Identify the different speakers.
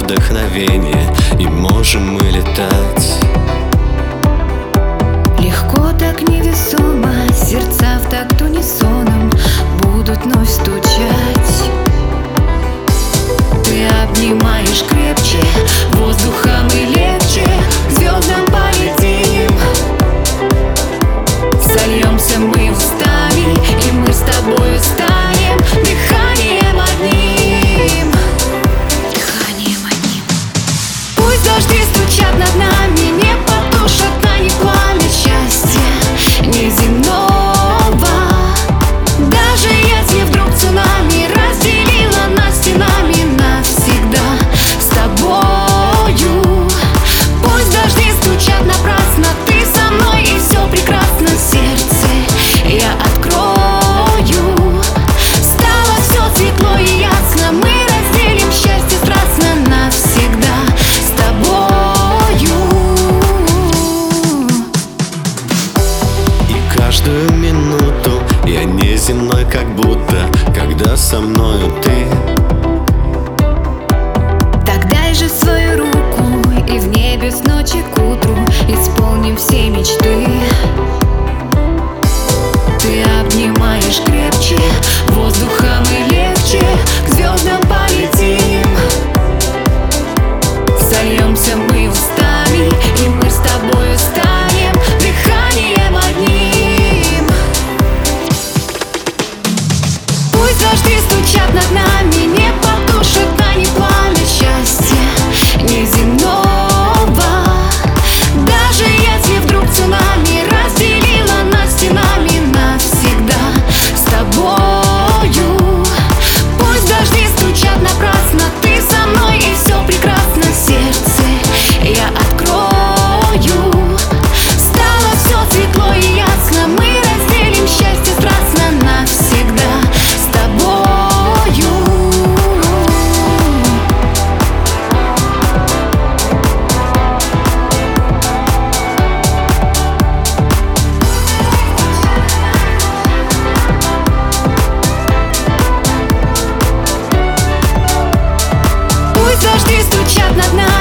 Speaker 1: вдохновение И можем мы летать.
Speaker 2: Легко так невесомо Сердца в такт унисоном Будут вновь стучать. Ты обнимаешь крепче Воздухом и
Speaker 1: летом спасена как будто, когда со мною ты.
Speaker 2: кричат над нами.